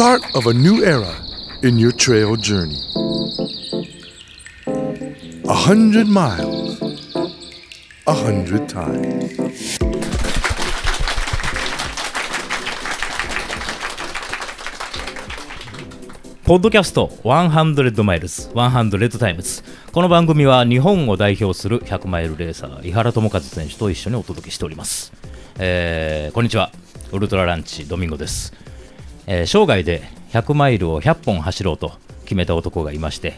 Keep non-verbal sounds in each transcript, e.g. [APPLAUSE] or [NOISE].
start of a new era in your trail journey. A hundred miles, a hundred times. ポッドキャスト100 Miles 100 Times この番組は日本を代表する100マイルレーサー井原智和選手と一緒にお届けしております、えーこんにちはウルトラランチドミンゴです、えー生涯で100マイルを100本走ろうと決めた男がいまして、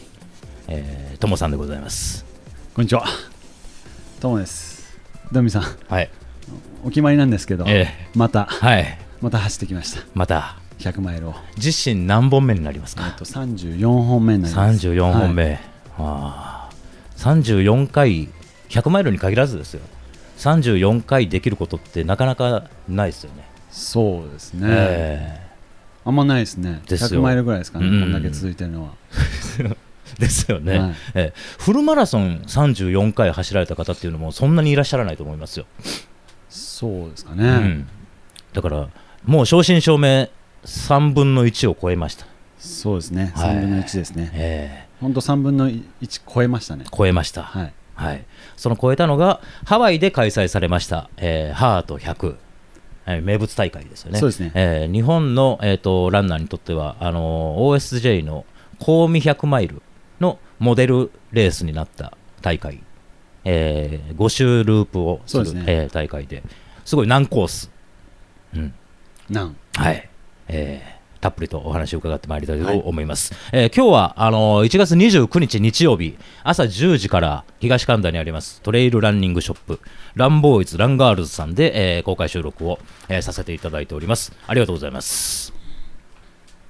えー、トモさんでございます。こんにちは。ともです。ドミさん、はい。お決まりなんですけど、えまた、はい。また走ってきました。また。100マイルを。自身何本目になりますか？えっと、34本目になります。34本目、はい。あー。34回100マイルに限らずですよ。34回できることってなかなかないですよね、そうですね、えあんまないですね。ですよ100マイルぐらいですかね、うんこんだけ続いてるのは。ー [LAUGHS] ですよね、はいえーフルマラソン34回走られた方っていうのもそんなにいらっしゃらないと思いますよ、そうですかうね。ん、だからもう正真正銘3分の1を超えました、そうですね。はい3分の1ですね。え本当3分の1超えましたね。ー超えました、はい。はい、その超えたのがハワイで開催されました、えーハート100、えー名物大会ですよね。そうですね。えー日本の、えー、とランナーにとってはあのー OSJ のコウミ100マイルのモデルレースになった大会、え5周ループをするすねえー大会で。すごい難コース、うん。なんはい。えーたっぷりとお話を伺ってまいりたいと思います、えー今日はあのー1月29日日曜日朝10時から東神田にありますトレイルランニングショップランボーイズランガールズさんで、えー公開収録を、えーさせていただいております。ありがとうございます。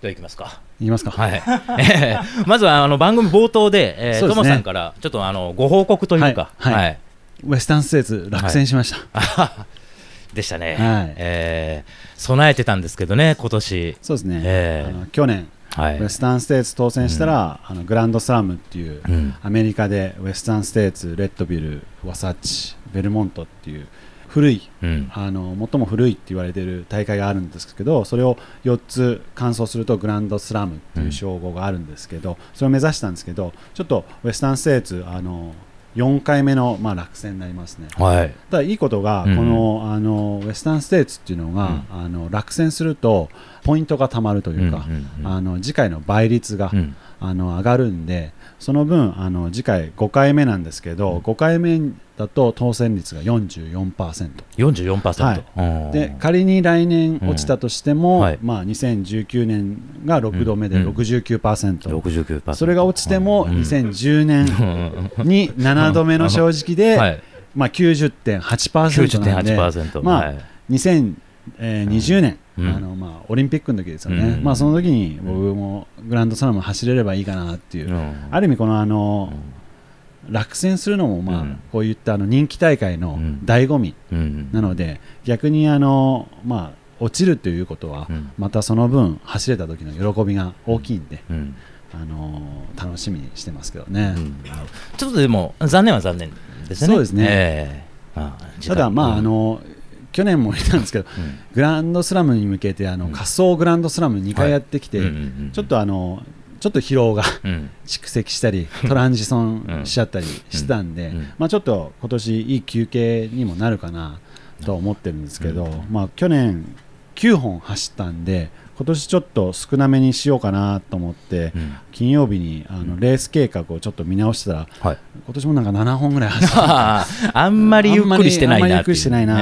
では行きますか。いきますか。はい、えーまずはあの番組冒頭で、えーね。トモさんからちょっとあのご報告というか、はい。はい。ウエスタンステーツ落選しました。でしたね、はい。えー備えてたんですけどね、今年。そうですね。ええあの去年、はい。ウエスタンステーツ当選したら、あのグランドスラムっていう、うん。アメリカでウエスタンステーツレッドビルワサッチベルモントっていう古いうん。あの最も古いって言われている大会があるんですけどそれを4つ完走するとグランドスラムっていう称号があるんですけど、それを目指したんですけどちょっとウエスタンステーツあの4回目の、まあ、落選になりますね。はい。ただいいことが、うん。このあのウエスタンステーツっていうのが、あの落選するとポイントがたまるというか、うんうんうん。あの次回の倍率が、うん。あの上がるんでその分あの次回5回目なんですけど、5回目だと当選率が44%。44%、はい。うん。で仮に来年落ちたとしても、うん。はい。まあ、2019年が6度目でうん69%、69%それが落ちてもうん。2010年 [LAUGHS] に7度目の正直で、はい、まあ、90.8%なんで、90.8%、まあはい2020年、うん。あのまあ、オリンピックの時ですよね、うん。まあ、その時に僕もグランドスラム走れればいいかなっていう、うん。ある意味このあの、落選するのも、まあうん。こういったあの人気大会のうん。醍醐味うん。なので、逆にあの、まあ、落ちるということは、うん。またその分走れた時の喜びが大きいんで、うん。あの楽しみにしてますけどね。うん。ちょっとでも残念は残念ですね。そうですね。ええ。まあただ、まあ、うんあの去年も言ったんですけど、うん。グランドスラムに向けてあの、うん。仮想グランドスラム2回やってきて、うんうんうんちょっとあのちょっと疲労がうん。蓄積したりトランジションしちゃったりしてたんで、まあ、ちょっと今年いい休憩にもなるかなと思ってるんですけど、うん。まあ、去年9本走ったんで今年ちょっと少なめにしようかなと思って、うん。金曜日にあのレース計画をちょっと見直したらはい。今年もなんか7本ぐらい走ってあ [LAUGHS] あんまりゆっくりしてないなゆっくりしてないな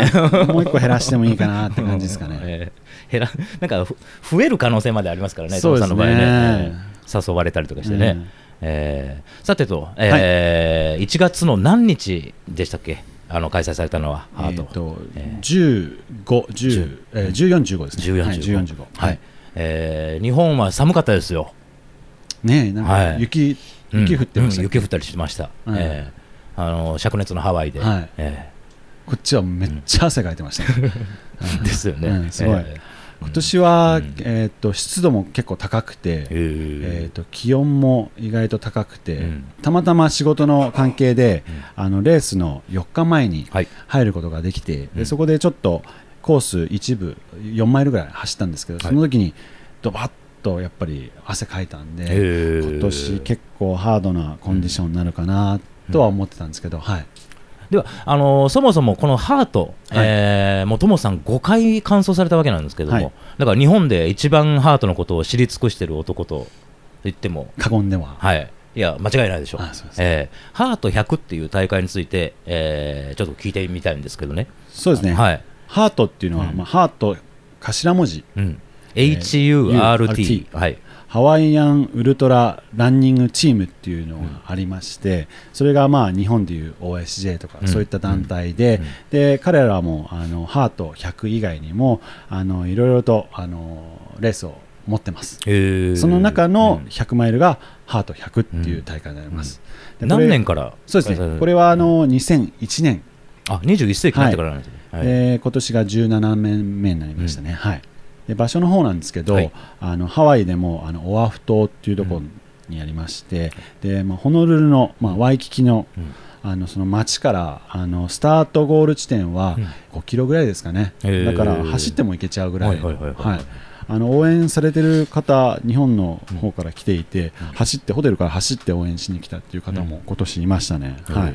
もう一個減らしてもいいかなって感じですかね。[LAUGHS] ええ減らなんかふ増える可能性までありますからね、そうですね。ね、ええ誘われたりとかしてね。うん。えーさてと、えー1月の何日でしたっけ、あの開催されたのは、えーとえ15、10えー14、15ですね。14、はい、14、15。はいえー日本は寒かったですよ、ねえなんはい。か雪、うん。雪降ってました、うん雪降ったりしてました、はい。えーあの灼熱のハワイで、はい。えこっちはめっちゃ汗かいてました、ねー [LAUGHS] ですよね、うんすごい。えー。今年は、うん。えー、と湿度も結構高くて、ええー、ーと気温も意外と高くて、うん。たまたま仕事の関係で、あのレースの4日前にはい。入ることができて、うん。でそこでちょっとコース一部4マイルぐらい走ったんですけど、はい。その時にドバッとやっぱり汗かいたんで、今年結構ハードなコンディションになるかなとは思ってたんですけど、はい、ではあのーそもそもこのハート、はい。えーもうトモさん5回完走されたわけなんですけども、はい。だから日本で一番ハートのことを知り尽くしている男と言っても過言では、はい。いや間違いないでしょう。えーハート100っていう大会について、えーちょっと聞いてみたいんですけどね。そうですね、はい、ハートっていうのは、うん。まあ、ハート頭文字。うん、ー HURT、URT はい。ハワイアンウルトラランニングチームっていうのがありまして、それがまあ日本でいう OSJ とかうん。そういった団体で、うん。で彼らもあのハート100以外にもあのいろいろとあのレースを持ってます。えー。その中のうん。100マイルがハート100っていう大会になります。何年から？そうですね。これはあの2001年、あ21世紀になってからなんですね、はい。で今年が17年目になりましたね。はい。で場所の方なんですけど、はい。あのハワイでもあのオアフ島っていうところにありまして、でまあ、ホノルルの、まあ、ワイキキのうん。あのその町からあのスタートゴール地点はうん。5キロぐらいですかね、だから走っても行けちゃうぐらい。のはいあの応援されてる方日本の方から来ていて、走ってホテルから走って応援しに来たっていう方も今年いましたね、はい、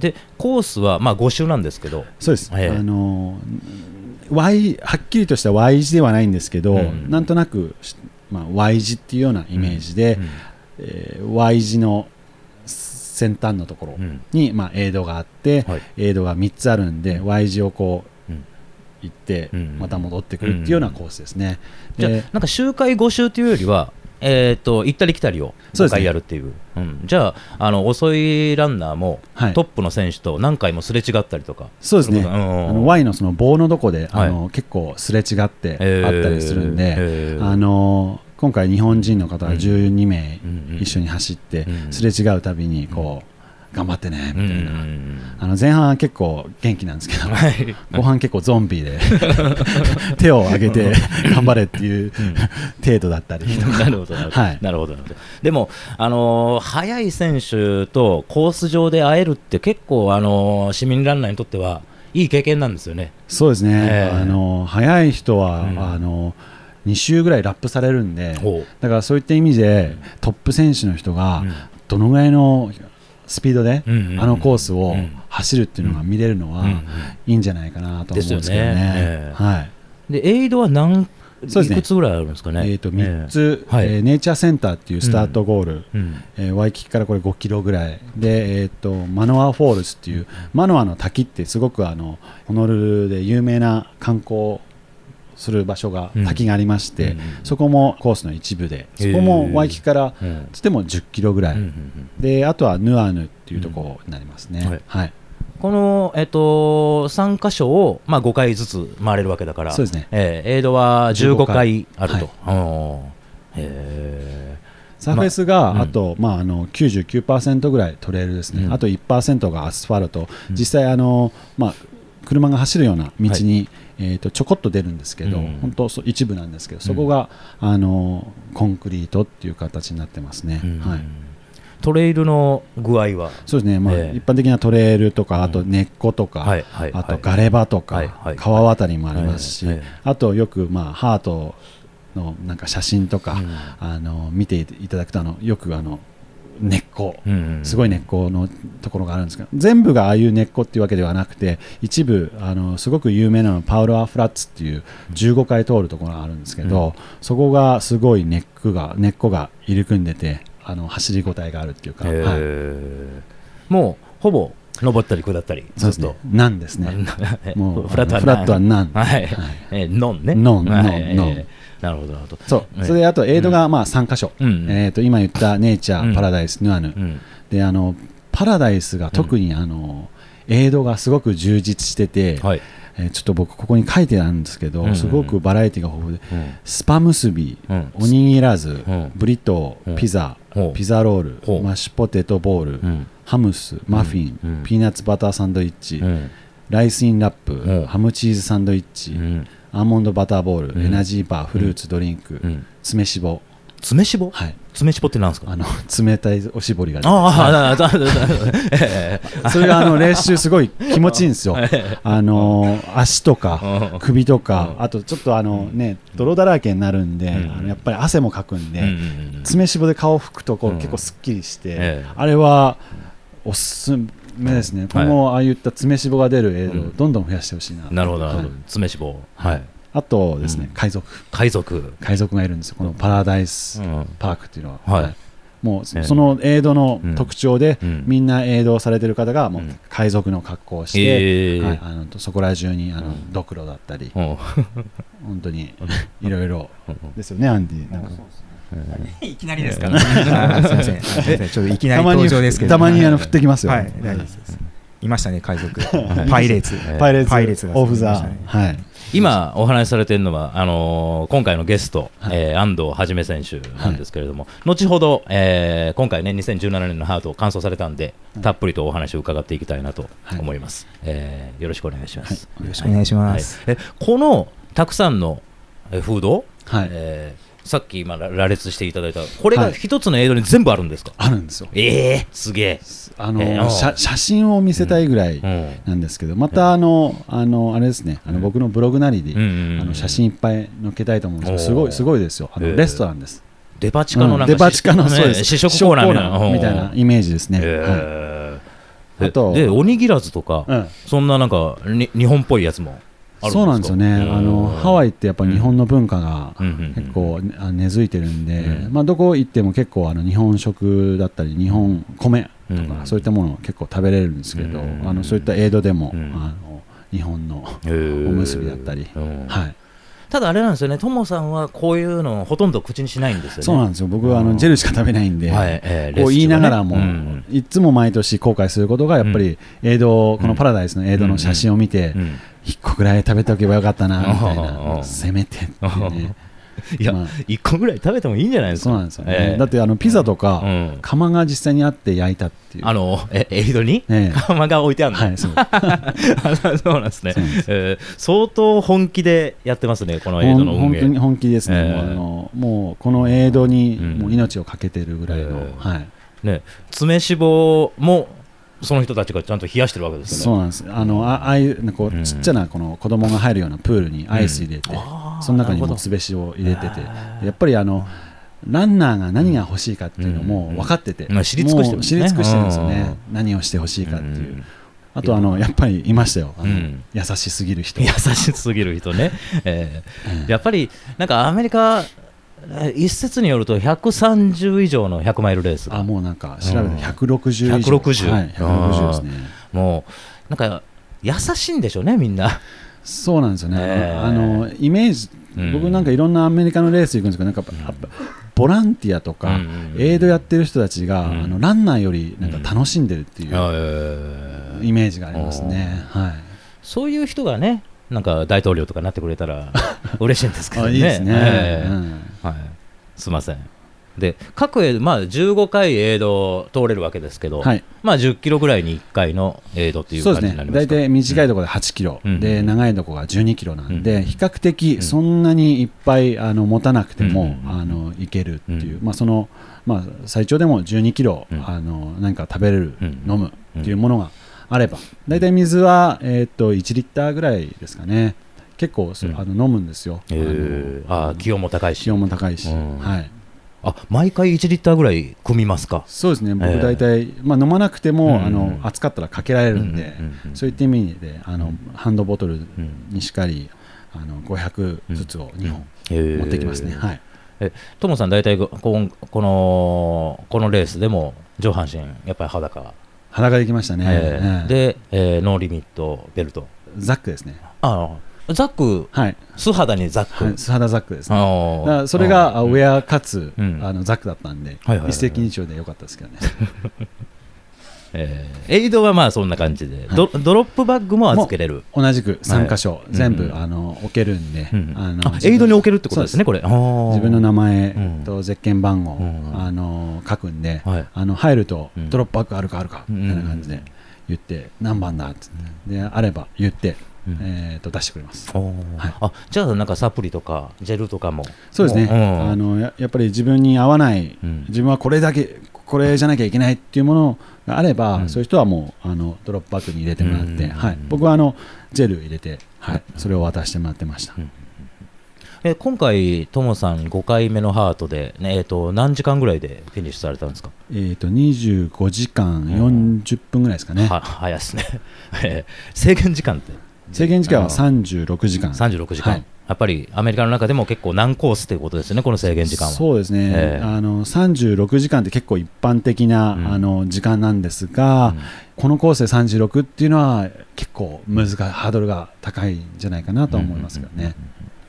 でコースはまあ5周なんですけど。そうです、ええ。あの Y はっきりとした Y 字ではないんですけど、うん。なんとなく、まあ、Y 字っていうようなイメージで、うん。えー Y 字の先端のところうん。に、まあ、エイドがあって、はい。エイドが3つあるんで Y 字をこう、うん。行って、うん。また戻ってくるっていうようなコースですね。じゃあでなんか周回5周というよりは、えー、と行ったり来たりを5そうですね。回やるっていう。うん。じゃああの遅いランナーも、はい。トップの選手と何回もすれ違ったりとか。そうですね、そうん。あの Y のその棒のとこで、はい。あの結構すれ違ってえー。あったりするんで、えー。あの今回、日本人の方がうん。12名一緒に走って、うん。すれ違うたびにこう、頑張ってねみたいな、うん。あの前半は結構元気なんですけど、[LAUGHS] はい。後半結構ゾンビで [LAUGHS] 手を上げて頑張れっていう程度だったり。とか。なるほどなるほど、[LAUGHS] はい。なるほどなるほど。でも、あのー速い選手とコース上で会えるって結構、あのー市民ランナーにとってはいい経験なんですよね。そうですね、ええ。あの速い人は、うん。あの2周ぐらいラップされるんで、ほだからそういった意味で、トップ選手の人がうん。どのぐらいのスピードで、あのコースをうん。走るっていうのが見れるのは、いいんじゃないかなと思うんですけどね。ねええ。はいでエイドは何そうですね。いくつぐらいあるんですかね？えー、と3つ、はい。えーネイチャーセンターっていうスタートゴール、うん。えーワイキキからこれ5キロぐらい。で、えー、とマノアフォールスっていうマノアの滝ってすごくあのホノルルで有名な観光する場所が、うん。滝がありまして、うんそこもコースの一部でそこもワイキキからうん。つっても10キロぐらい、うんうんうん。であとはヌアヌっていうところになりますね、うん。はい。はい。この、えっと、3箇所を、まあ、5回ずつ回れるわけだから、そうですね。えーエイドは15回あると。はい。うんへサーフェスが、まああと、まあ、あの99%ぐらいトレイルですね、うん。あと1%がアスファルト、うん。実際あの、まあ、車が走るような道に、えー、とちょこっと出るんですけど、うん。本当そう一部なんですけど、そこがあのコンクリートっていう形になってますね。ーうん。はい。トレイルの具合は、そうですね、まあええ。一般的なトレイルとか、あと根っことか、はいはいあとはい。ガレ場とか、はいはい。川渡りもありますし、はいはい。あとよく、まあ、ハートのなんか写真とか、うん。あの見ていただくとあのよくあの根っこ、すごい根っこのところがあるんですけど全部がああいう根っこっていうわけではなくて一部あのすごく有名なのパウロアフラッツっていう15回通るところがあるんですけど、うん。そこがすごい根っこが根っこが入り組んでてあの走り応えがあるっていうか、へはい。ーもうほぼ登ったり下ったり、そうですね。ずっと？なんですね。もう [LAUGHS] フラットはなんはい、はい。えーノンね。ノンはい。ノン。ノンえーなるほど、なるほど。そう。ええ。それであとエイドがまあ3箇所、うん。えー、と今言ったネイチャー、うんパラダイスヌアヌ、うんであのパラダイスが特にあの、エイドがすごく充実してて、はい。えーちょっと僕ここに書いてあるんですけど、すごくバラエティが豊富でうん。スパムスビ、うん。おにぎらず、ん。ブリトうん。ー、ピザ、ピザロール、マッシュポテトボール、うん。ハムス、マフィン、うん。ピーナッツバターサンドイッチ、うん。ライスインラップ、うん。ハムチーズサンドイッチ、うんアーモンドバターボール、うん。エナジーバー、フルーツドリンク、うん。詰めしぼ、詰めしぼはい、爪絞ってなんですか？あの冷たいおしぼりがああ、それがあの練習すごい気持ちいいんですよ。[LAUGHS] あの足とかうん。首とか、うん。あとちょっとあのね泥だらけになるんで、やっぱり汗もかくんで、うんうんうん爪しぼで顔を拭くとこう、うん結構すっきりして、ええ。あれはおすすめですね。今後ああいった爪しぼが出る映像うん。をどんどん増やしてほしいな。なるほど、なるほはい。ど。爪脂肪。はい。あとですね、うん。海賊。海賊。海賊がいるんですよ。このパラダイスうんパークっていうのは、はい。もうええそのエイドの特徴で、うん。みんなエイドをされてる方がもううん。海賊の格好をして、ええはい、あのそこら中にあの、うん。ドクロだったり、うん。本当にいろいろ。ですよね、アンディ。なんか [LAUGHS] いきなりですか。[LAUGHS] あーすみません。すみませんちょっといきなりたまに登場ですけど。たまにあの振ってきますよ。はい、大丈夫です。いましたね、海賊。はいパイレーツ。えパイレーツパイレーツがオフザはい。今お話しされているのはあのー今回のゲスト、はいえー安藤はじめ選手なんですけれども、後ほど、えー今回ね2017年のハートを完走されたんで、たっぷりとお話を伺っていきたいなと思います、えーよろしくお願いします、はいよろしくお願いします。はいえこのたくさんのえーフード、はいえーさっき今羅羅列していただいたこれがはい。一つの映像に全部あるんですか、あるんですよ。ええすげえ、あの、えー写写真を見せたいぐらいうん。なんですけど、またあの、あの、あれですね、あの僕のブログなりで、あの写真いっぱい載っけたいと思うんですけど、すごい、すごいですよ。あの、えー。レストランです。デパ地下のなんか、うんデパ地下の、ねそうです。試食コーナーみたいな。イメージですね。はい。えーあとでおにぎらずとか、うん。そんななんかに日本っぽいやつもそうなんですよね。あの、ハワイってやっぱ日本の文化がうんうんうん。結構根付いてるんで、うん。まあどこ行っても結構あの日本食だったり日本米とか、うん。そういったものを結構食べれるんですけど、うん。あのそういったエイドでも、うん。あの日本のおむすびだったり、うん。はい。ただあれなんですよね。ともさんはこういうのをほとんど口にしないんですよね。そうなんですよ。僕はあうんのジェルしか食べないんで、はい。えーこう言いながらも、レシピはねいつも毎年後悔することがやっぱりエイド、このパラダイスのエイドの写真を見て、うんうん一個ぐらい食べておけばよかったな [LAUGHS] みたいうん。な、せめてってね。[LAUGHS] いや、まあ。一個ぐらい食べてもいいんじゃないですか。そうなんですよね。えーだってあのピザとか、うん。窯が実際にあって焼いたっていう。あのえエイドに？ええ。[LAUGHS] 釜が置いてあるの、はい、そう。そうなんですね。そうなんですえー相当本気でやってますねこのエイドの本当に本気ですね、ええ。もうもうこのエイドにうん。もう命を懸けてるぐらいの、ええ。はい、ね爪脂肪もその人たちがちゃんと冷やしてるわけですよね。そうなんです。あのあああいうこうん。うちっちゃなこの子供が入るようなプールにアイス入れて、あー。その中にもつべしを入れててやっぱりあのランナーが何が欲しいかっていうのも分かってて、うんまあ知り尽くしてる知り尽くしてるんですよね、何をしてほしいかっていう、うん。あとあのや。っぱりいましたよ。あの、うん。優しすぎる人。優しすぎる人ね、ええーやっぱりなんかアメリカ、えー一説によると130以上の100マイルレースが。あもうなんか調べうん。て160以上、160はい、160ですね。もうなんか優しいんでしょうね、みんな。そうなんですよね、ええ。あのイメージ、うん。僕なんかいろんなアメリカのレース行くんですけど、なんかやっぱボランティアとか、うんうんエイドやってる人たちが、うん。あのランナーよりなんか楽しんでるっていうえー。イメージがありますね。はい。そういう人がね、なんか大統領とかになってくれたら [LAUGHS] 嬉しいんですけどね。あいいですね、えーうん。はい、すみません。で各エまあ、15回エイド通れるわけですけど、はい、まあ、10キロぐらいに1回のエイドっていう感そうですねじになりますか大体短いところで8キロ、うん。で長いところが12キロなんで、うん。比較的ん。そんなにいっぱいあの持たなくても、うんあのいけるっていう、うん。まあそのまあ、最長でも12キロ、うん。あの何か食べれる、うん。飲むっていうものがあれば、大体水は、えー、と1リッターぐらいですかね、結構そうん。あの飲むんですよ、えー、あー気温も高いし。気温も高いし、うん。はい、あ毎回1リッターぐらい汲みますか？そうですね、僕えー。大体、まあ、飲まなくても、うん。あの暑かったらかけられるんで、うんうんうんそういった意味であの、うん。ハンドボトルうん。にしかり、あの500ずつを2本えー。持ってきますね。はい。トモさん大体ここんこのこのレースでも上半身やっぱり裸、裸できましたね、えーええ。で、えーノーリミットベルト。ザックですね、ああザック。はい、素肌にザック、はい、素肌ザックですね。それがウェアかつ、うん。あのザックだったんで、はいはいはい。一石二鳥でよかったですけどね。えーエイドはまあそんな感じで、ドドロップバッグも預けれる、同じく3箇所、うん全部、うんあの置けるんで、うんあのあエイドに置けるってことですね、これ。自分の名前うん。とゼッケン番号、うんあの書くんで、はい。あの入ると、うん。ドロップバッグあるかあるかみたいな感じで言って、何番だって、であれば言って、うん。えー、と出してくれます。はい。あじゃあなんかサプリとかジェルとかも。そうですね、うん。あのややっぱり自分に合わない、うん。自分はこれだけこれじゃなきゃいけないっていうものがあれば、うん。そういう人はもうあのドロップバッグに入れてもらって、うん。はい、僕はあのジェル入れて、はい、それを渡してもらってました。うん。え今回ともさん5回目のハートで、ねえー、と何時間ぐらいでフィニッシュされたんですか？えー、と25時間40分ぐらいですかね、は早いですね。[LAUGHS] えー制限時間って？制限時間はあの36時間。36時間、はいやっぱりアメリカの中でも結構難コースということですよねこの制限時間は。そうですね、ええ。あの36時間って結構一般的な、うん。あの時間なんですが、このコースで36っていうのは結構難しいハードルが高いんじゃないかなとは思いますけどね。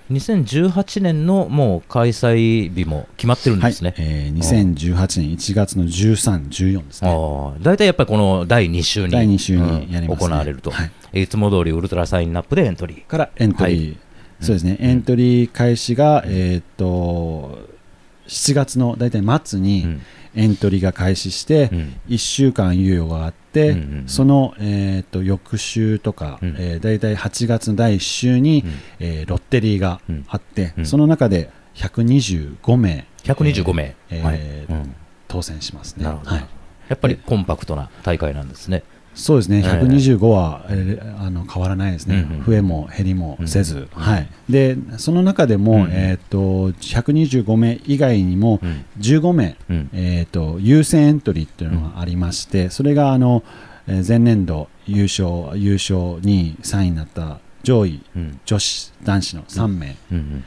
2018年のもう開催日も決まってるんはいですね、えー2018年1月の13、14ですね。大体やっぱりこの第2週に第2週にやりますね。うん行われると、はい。い、つも通りウルトラサインナップでエントリー。からエントリー、はいそうですね、うん。エントリー開始が、えーっと7月の大体末にうん。エントリーが開始して、うん。1週間猶予があって、その、えー、と翌週とか、うん。えー、大体8月の第1週に、うん。えーロッテリーがうん。あって、うん。その中で125名125名、えー当選しますね。なるほど、はい、やっぱりコンパクトな大会なんですね。そうですね、えー125は、えーあの変わらないですね、うんうん。増えも減りもせず、うんはい、でその中でも、うんえー、と125名以外にもうん。15名、うん。えー、と優先エントリーっていうのがありまして、それがあの、えー前年度優勝優勝2位3位になった上位うん。女子男子の3名。うんうん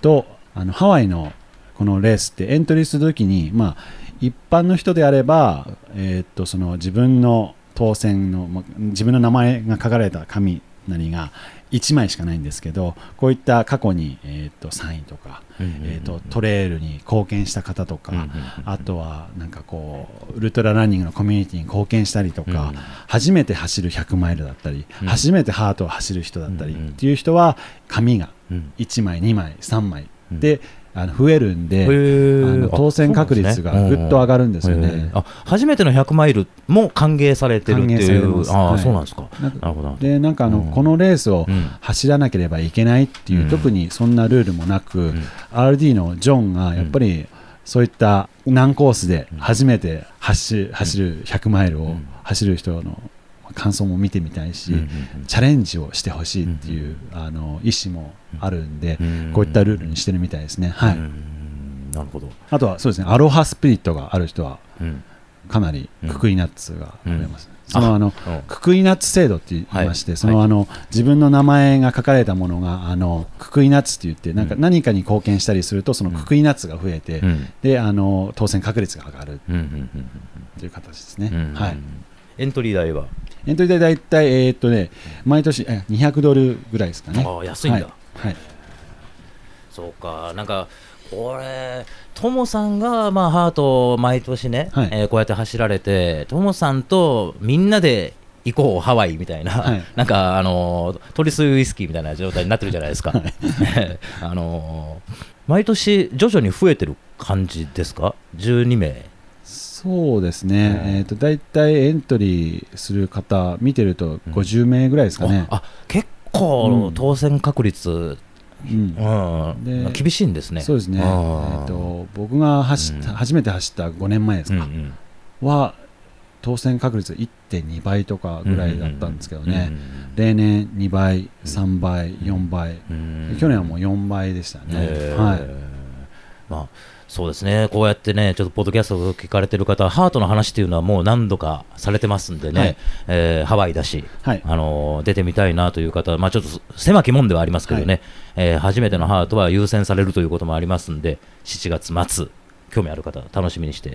と、あのハワイのこのレースってエントリーするときに、まあ、一般の人であれば、えー、とその自分の当選のま自分の名前が書かれた紙なりが1枚しかないんですけどこういった過去に、えー、と3位とか、うんえー、とトレイルに貢献した方とか、うんうんあとはなんかこうウルトラランニングのコミュニティに貢献したりとか、うん初めて走る100マイルだったり、うん。初めてハートを走る人だったりうんうん。っていう人は紙がうん。1枚2枚3枚。うん。で、あの増えるんで、あの当選確率がぐっと上がるんですよね。あ初めての100マイルも歓迎されてるっていう、あそうなんですか。なるほど。でなんかあの、うん。このレースをうん。走らなければいけないっていう、うん。特にそんなルールもなく、ん。RD のジョンがやっぱりそういった難コースで初めて走走る100マイルをうん走る人の感想も見てみたいし、チャレンジをしてほしいっていう、あの意思もあるんで、うん。こういったルールにしてるみたいですね。はい。うんなるほど。あとはそうですね、アロハスピリットがある人はうん。かなりククイナッツが増えます。うんそのあのう。んククイナッツ制度って言いまして、はい。そのあの自分の名前が書かれたものがあのククイナッツって言ってなんかうん何かに貢献したりするとそのククイナッツが増えて、うん。であの当選確率が上がるという形ですね。はい。エントリー代は、エントリー代大体えーっとね毎年え200ドルぐらいですかね。ああ安いんだ、はい。はいそうか、なんか、これ、ともさんが、まあ、ハートを毎年ね、はいえーこうやって走られて、ともさんとみんなで行こう、ハワイみたいな、はいなんか、あのー、トリスウイスキーみたいな状態になってるじゃないですか。[LAUGHS] あのー毎年、徐々に増えてる感じですか、12名。そうですね、うんえー、と大体エントリーする方見てると50名ぐらいですかね。あ結構、うん当選確率、うん。厳しいんですね。そうですね、えあー。ー、と僕が走った、うん。初めて走った5年前ですか、は当選確率1.2倍とかぐらいだったんですけどね、うん例年2倍、3倍、4倍、うん。去年はもう4倍でしたね。えー。はい。まあ、そうですね、こうやってね、ちょっとポッドキャストを聞かれてる方は、ハートの話っていうのはもう何度かされてますんでね、はい。えーハワイだし、はい。あのー出てみたいなという方は、まあ、ちょっと狭き門ではありますけどね、えー初めてのハートは優先されるということもありますんで、7月末、興味ある方、楽しみにして、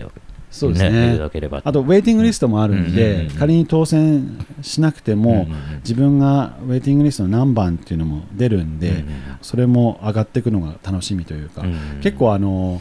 そうですね。ただければあとウェイティングリストもあるんで、仮に当選しなくても、自分がウェイティングリストの何番っていうのも出るんで、それも上がっていくのが楽しみというか、うん結構あの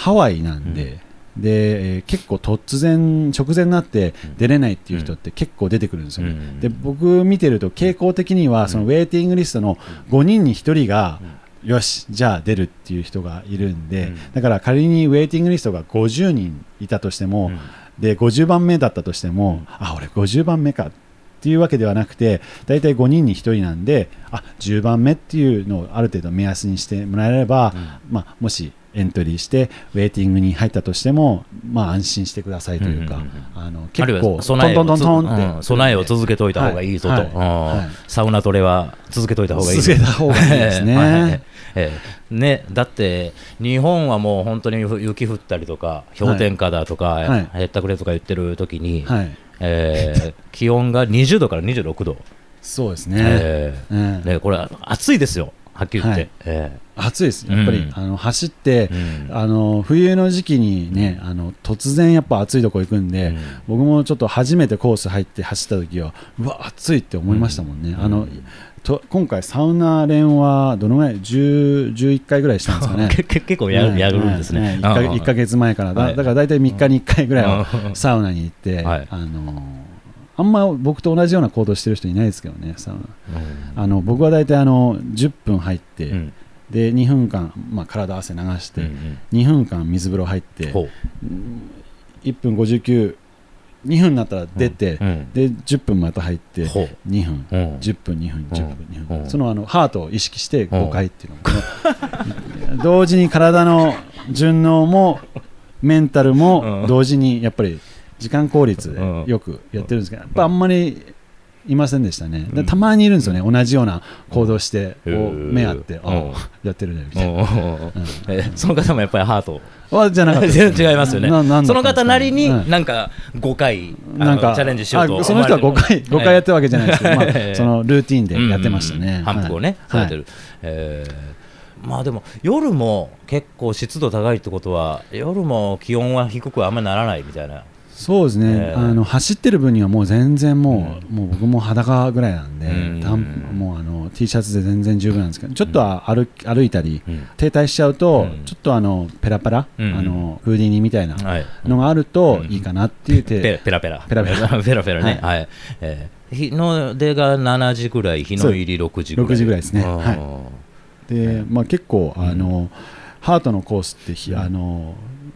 ハワイなんで、でえー結構突然直前になって出れないっていう人って結構出てくるんですよね、うん。で僕見てると傾向的にはそのウェイティングリストの5人に1人が、よしじゃあ出るっていう人がいるんで、うん。だから仮にウェイティングリストが50人いたとしても、うん。で50番目だったとしても、あ俺50番目かっっていうわけではなくて大体5人に1人なんであ10番目っていうのをある程度目安にしてもらえれば、まあ、もしエントリーしてウェイティングに入ったとしても、まあ、安心してくださいというか、うんうんうんあの結構は備えをトントントントンって、うん備えを続けておいた方がいいぞと、はいはいうん。はい。サウナトレは続けておいた方がいいぞ続けた方がいいですね。はい。ええ。ねだって日本はもう本当に雪降ったりとか氷点下だとか、はい。へったくれとか言ってる時に、はい、えー気温が20度から26度、そうですね、えうんえ。ね、これ暑いですよはっきり言って、はい。え暑いですやっぱり、うんあの走ってあの冬の時期にね、あの突然やっぱ暑いとこ行くんで、うん。僕もちょっと初めてコース入って走った時はうわ暑いって思いましたもんね、うん。あのと今回サウナ連はどのぐらい10 11回ぐらいしたんですかね。[LAUGHS] 結構やる,、やるんですね。1, かうん。1ヶ月前から。だ,、はい。だから大体3日に1回ぐらいはうん。サウナに行って、はい。あのあんま僕と同じような行動してる人いないですけどねサウナあの僕は大体あの10分入って、うん。で2分間、まあ、体汗流して、うん2分間水風呂入ってほ1分592分になったら出て、ううん。で10分また入ってほう。2分。うん。10分2分10分2分、うん。そのあのハートを意識して5回っていうの。をこの同時に体の順応もメンタルもうん。同時にやっぱり時間効率でうん。よくやってるんですけどやっぱあんまりいませんでしたね、たまにいるんですよね。同じような行動して、目あって、やってるねみたいな、その方もやっぱりハート。はじゃなかった [LAUGHS] 全然違いますよね。その方なりにうん。なんか5回あなんかのチャレンジしようとあその人は5回5回やってるわけじゃないですけど、まあ [LAUGHS] ええ。そのルーティンでやってましたね、うん反復をね、てる、えーまあでも夜も結構湿度高いってことは夜も気温は低くはあんまりならないみたいなそうですね、ええ。あの走ってる分にはもう全然もう,、もう僕も裸ぐらいなんで、うん。もうあの T シャツで全然十分なんですけどちょっとは歩歩いたり、うん。停滞しちゃうと、うん。ちょっとあのペラペラ、うん。あのフーディニみたいなはい。のがあるとうん。いいかなっていう手、ペラペラペラ。ペラペラ。[LAUGHS] ペラペラね。ははい、えー日の出が7時ぐらい日の入り6時ぐらい。6時ぐらいですね。うん。はい。で、まあ、結構あの、ハートのコースってあの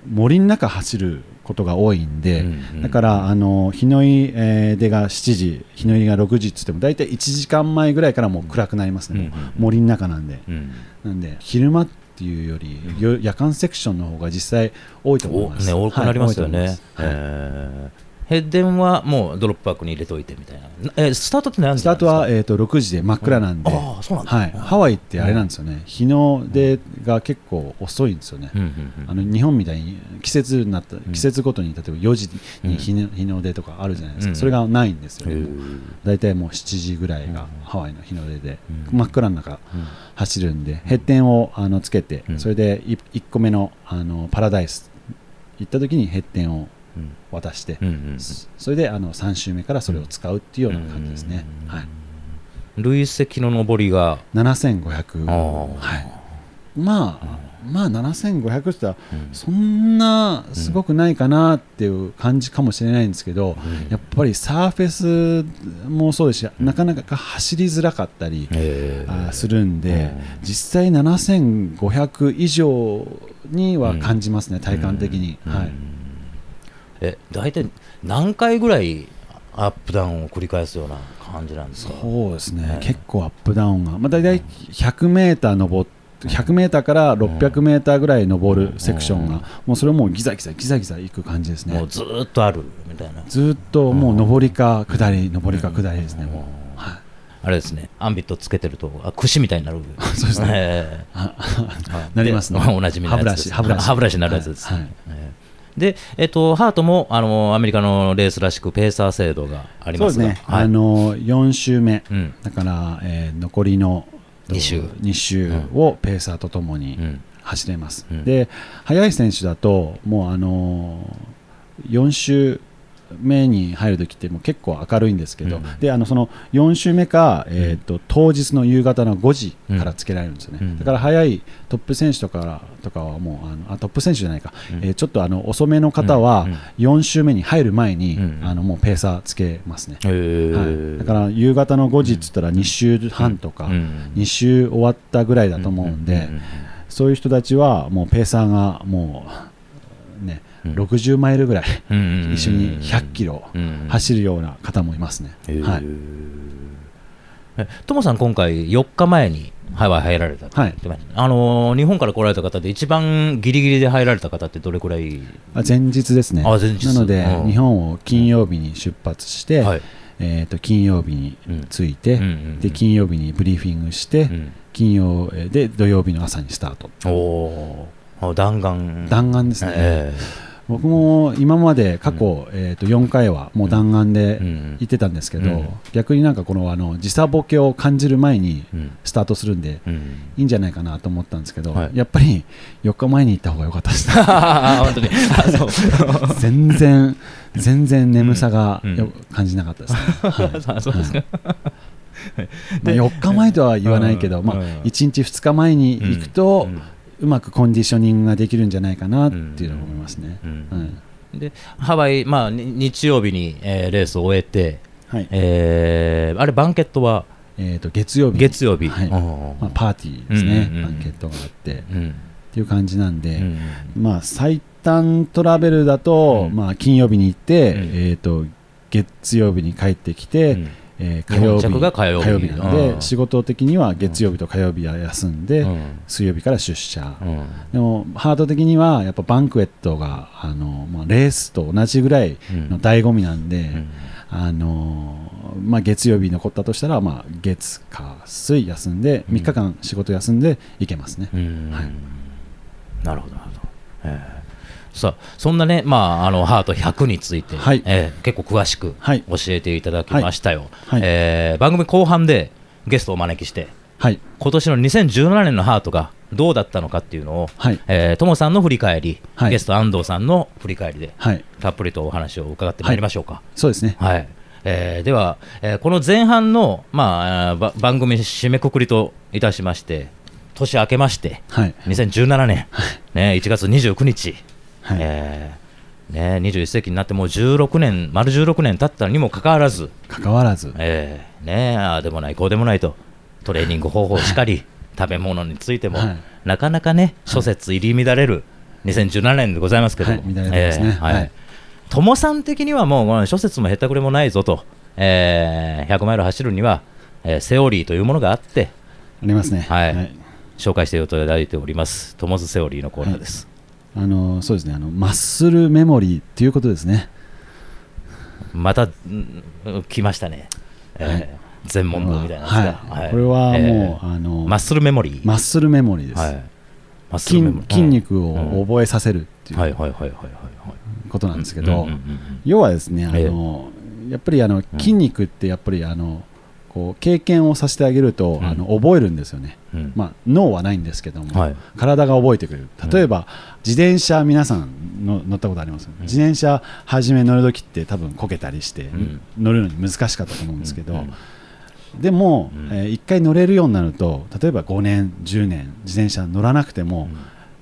森の中走ることが多いんで、うんだからあの日の入りえー出が7時日の入りが6時っつっても大体1時間前ぐらいからもう暗くなりますね、うんもう森の中なんで。うん。なんで昼間っていうより、よ夜間セクションの方が実際多いと思います、おね、多くなりますよね、はいえーヘッデンはもうドロップバックに入れといてみたいな、えースタートって何時スタートは、えー、と6時で真っ暗なんで、うん。ああそうなんだ。はい、ハワイってあれなんですよね、日の出が結構遅いんですよね、うん。うん。うん。あの日本みたいに季節になったん。季節ごとに例えば4時に日の日の出とかあるじゃないですか、うん。それがないんですよ、大体もう7時ぐらいがうん。ハワイの日の出で、うん。真っ暗の中うん。走るんで、ヘッデンをあのつけて、うん。それで1個目のあのパラダイス行った時にヘッデンをうん渡して、うんうんそれであの3周目からそれを使うっていうような感じですね、うんはい、累積の上りが、7500、あー。はい、まあ、まあ7500って言ったらうん。そんなすごくないかなっていう感じかもしれないんですけど、うん。やっぱりサーフェスもそうですし、なかなか走りづらかったり、するんで、うん。実際7500以上には感じますね、体感的に。はいうんえ大体何回ぐらいアップダウンを繰り返すような感じなんですか？そうですね、はい。結構アップダウンが、まあ、大体100メーター登って100メーターから600メーターぐらい登るセクションが、うん。もうそれもうギザギザギザギザいく感じですね。もうずーっとあるみたいな。ずーっともう上りか下り上りか下りですね、もう、はい、あれですね。アンビットつけてるとあ串みたいになる [LAUGHS] そうですね。[LAUGHS] [LAUGHS] なりますね。でおなじみの歯ブラシ歯ブラシ。になるやつです、で、えっと、ハートもあのアメリカのレースらしくペーサー制度がありまが。そうですすね、はい。あの4周目、うん。だから、えー残りの二周。2周をペーサーとともにうん。走れます、うん。で速い選手だともうあのー4周目に入るときってもう結構明るいんですけど、うん。であのその4周目か、えー、と当日の夕方の5時からつけられるんですよね、うん。だから速いトップ選手とかとかはもうあのあトップ選手じゃないか、うん。えーちょっとあの遅めの方はうん。4周目に入る前に、うん。あのもうペーサーつけますね、はい、だから夕方の5時っつったら2周半とか、うん。2周終わったぐらいだと思うんで、そういう人たちはもうペーサーがもうね、うん60マイルぐらい。一緒に100キロうん走るような方もいますね。はい。えトモさん、今回4日前にハワイ入られたって言ってましたあのー日本から来られた方で一番ギリギリで入られた方ってどれくらい、あ前日ですね。あ前日。なので、うん。日本を金曜日に出発して、はい。えー、と金曜日に着いて、うん。で金曜日にブリーフィングして、うん。金曜えーで土曜日の朝にスタート。おー。あ弾丸。弾丸ですね。え僕も今まで過去、えー、と4回はもう弾丸で行ってたんですけど、うん。逆になんかこのあの時差ボケを感じる前にうん。スタートするんで、うん。いいんじゃないかなと思ったんですけど、はい。やっぱり4日前に行った方が良かったです。[LAUGHS] ね [LAUGHS] 全然全然眠さがうん。よ感じなかったですね、[LAUGHS] はい。まあ、4日前とは言わないけど、まあ、うん。うん1日2日前に行くと、うまくコンディショニングができるんじゃないかなっていうのを思いますね。うん。でハワイ、まあ、に日曜日に、えーレースを終えて、はい。えーあれ、バンケットはえー、と月曜日月曜日、はい。うんまあ、パーティーですね、バンケットがあって。っうん。ていう感じなんで、うん。まあ、最短トラベルだと、うん。まあ、金曜日に行って、うん。えー、と月曜日に帰ってきて、うんえー火曜日。が火曜日なので、うん仕事的には月曜日と火曜日は休んで、うん。水曜日から出社、うん。でもハード的にはやっぱバンクエットがあの、まあ、レースと同じぐらいの醍醐味なんで、うん。あのまあ、月曜日残ったとしたら、まあ、月火水休んでうん。3日間仕事休んで行けますね、うん。はい。なるほど、なるほど。えーさあそんなね、まあ、あのハート100について、はい。えー結構詳しくはい。教えていただきましたよ、はい。えー番組後半でゲストをお招きして、はい。今年の2017年のハートがどうだったのかっていうのを、はい。えー、トモさんの振り返り、はい。ゲスト安藤さんの振り返りで、はい。たっぷりとお話を伺ってまいりましょうか。そうですね。はい。えーでは、えーこの前半の、まあ、番組締めくくりといたしまして、年明けまして、はい。2017年、ね、1月29日、はい、えーね、21世紀になってもう16年、丸16年経ったにもかかわらず、関わらず。えーね、ああでもない、こうでもないと、トレーニング方法しかり、食べ物についても、はい。なかなかね、諸説入り乱れる2017年でございますけども、はい乱れてますね。はい。はい。友さん的にはもう、諸説もへったくれもないぞと、えー100マイル走るには、えーセオリーというものがあって、ありますね。はい。紹介していただいております、トモズセオリーのコーナーです。あのそうですねあのマッスルメモリーっていうことですね。また、うん来ましたね、えーはい全問答みたいなやつが。はい。これはもう、えあのーマッスルメモリー。マッスルメモリーです、はい、筋筋肉うんを覚えさせるってはいいうはいはい。はいはいことなんですけど要はですねあええ。のやっぱりあの筋肉ってやっぱりあのこう経験をさせてあげると、うん。あの覚えるんですよね、うん。まあ、脳はないんですけども、はい。体が覚えてくれる。例えば、自転車皆さんの乗ったことあります、自転車初め乗るときって多分こけたりして、ん。乗るのに難しかったと思うんですけど、でも、うん。え1回乗れるようになると例えば5年10年自転車乗らなくても、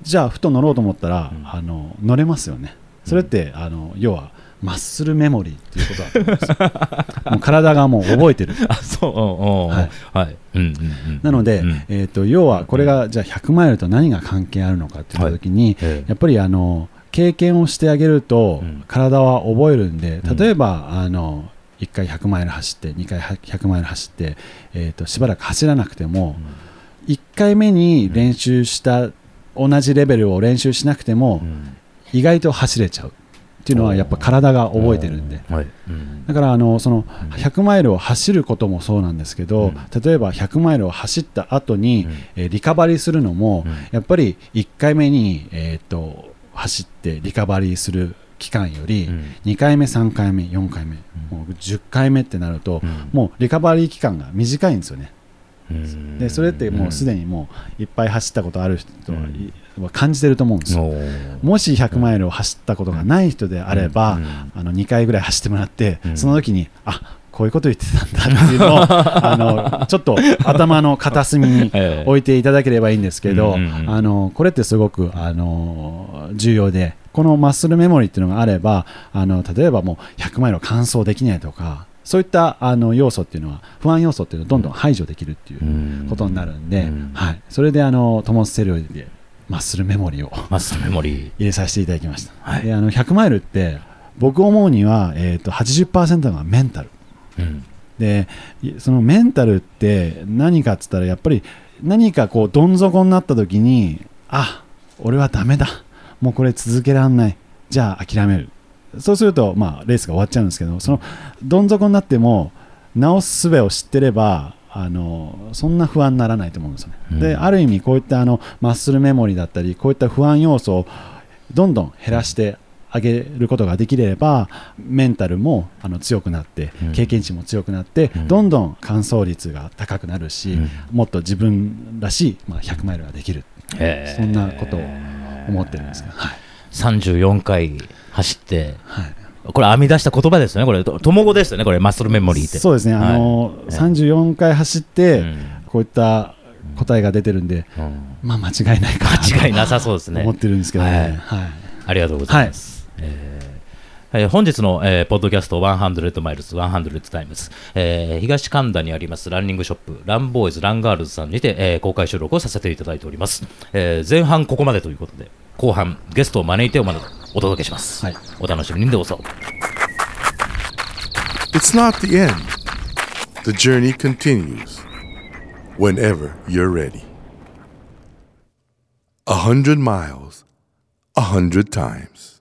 じゃあふと乗ろうと思ったら、うん。あの乗れますよね。それって、あの要はマッスルメモリーっていうことだと思うんです。よもう体がもう覚えてる。[LAUGHS] あそう。うんう。んはい。はい。うんうんうん。なので、うん。えー、と要はこれがじゃあ100マイルと何が関係あるのかって言った時に、ええ。やっぱりあの経験をしてあげると、うん。体は覚えるんでうん。例えば、あの1回100マイル走って2回100マイル走って、えー、としばらく走らなくても、1回目に練習した同じレベルを練習しなくても、うん。意外と走れちゃうっていうのはやっぱ体が覚えてるんで。はい。うん。だからあのその100マイルを走ることもそうなんですけど、うん。例えば100マイルを走った後に、うん。えーリカバリーするのも、うん。やっぱり1回目に、えー、と走ってリカバリーする期間より、うん。2回目、3回目、4回目、もう10回目ってなると、うん。もうリカバリー期間が短いんですよね。うん。でそれってもうすでにもういっぱい走ったことある人は感じてると思うんですよ。もし100マイルを走ったことがない人であれば、うん。あの2回ぐらい走ってもらって、うん。その時にあこういうこと言ってたんだっていうのを [LAUGHS] あのちょっと頭の片隅に [LAUGHS] ええ。置いていただければいいんですけど、あのこれってすごくあの重要でこのマッスルメモリーっていうのがあればあの例えばもう100マイルを完走できないとかそういったあの要素っていうのは不安要素っていうのはどんどん排除できるっていうことになるんで、うん。はい、それであのトモス・セルでマッスルメモリーを。マッスルメモリー。入れさせていただきました、はい。であの100マイルって僕思うには、えー、と80%がメンタル。うん。でいそのメンタルって何かっつったらやっぱり何かこうどん底になった時にあ俺はダメだ。もうこれ続けられない。じゃあ諦めるそうすると、まあ、レースが終わっちゃうんですけどそのどん底になっても直す術を知ってればあのそんな不安にならないと思うんですよね、うん。である意味こういったあのマッスルメモリーだったりこういった不安要素をどんどん減らしてあげることができればメンタルもあの強くなってうん。経験値も強くなって、うん。どんどん完走率が高くなるし、うん。もっと自分らしい、まあ、100マイルができる。そんなことを思ってるんですけど、はい34回走って、はいこれ編み出した言葉ですよね。これ、と友語ですよね。これ、マッスルメモリーって。そうですね、あのはい34回走って、うんこういった答えが出てるんで、うんまあ、間違いないか間違いなさそうですね。思ってるんですけどね。はいはいありがとうございます。えーえー本日の、えーポッドキャスト100 Miles 100 Times、えー東神田にありますランニングショップ Run boys Run girls さんにて、えー公開収録をさせていただいております、えー前半ここまでということで後半ゲストを招いてお届けします、はいお楽しみにどうぞ It's not the end. The journey continues whenever you're ready. A hundred miles, a hundred times.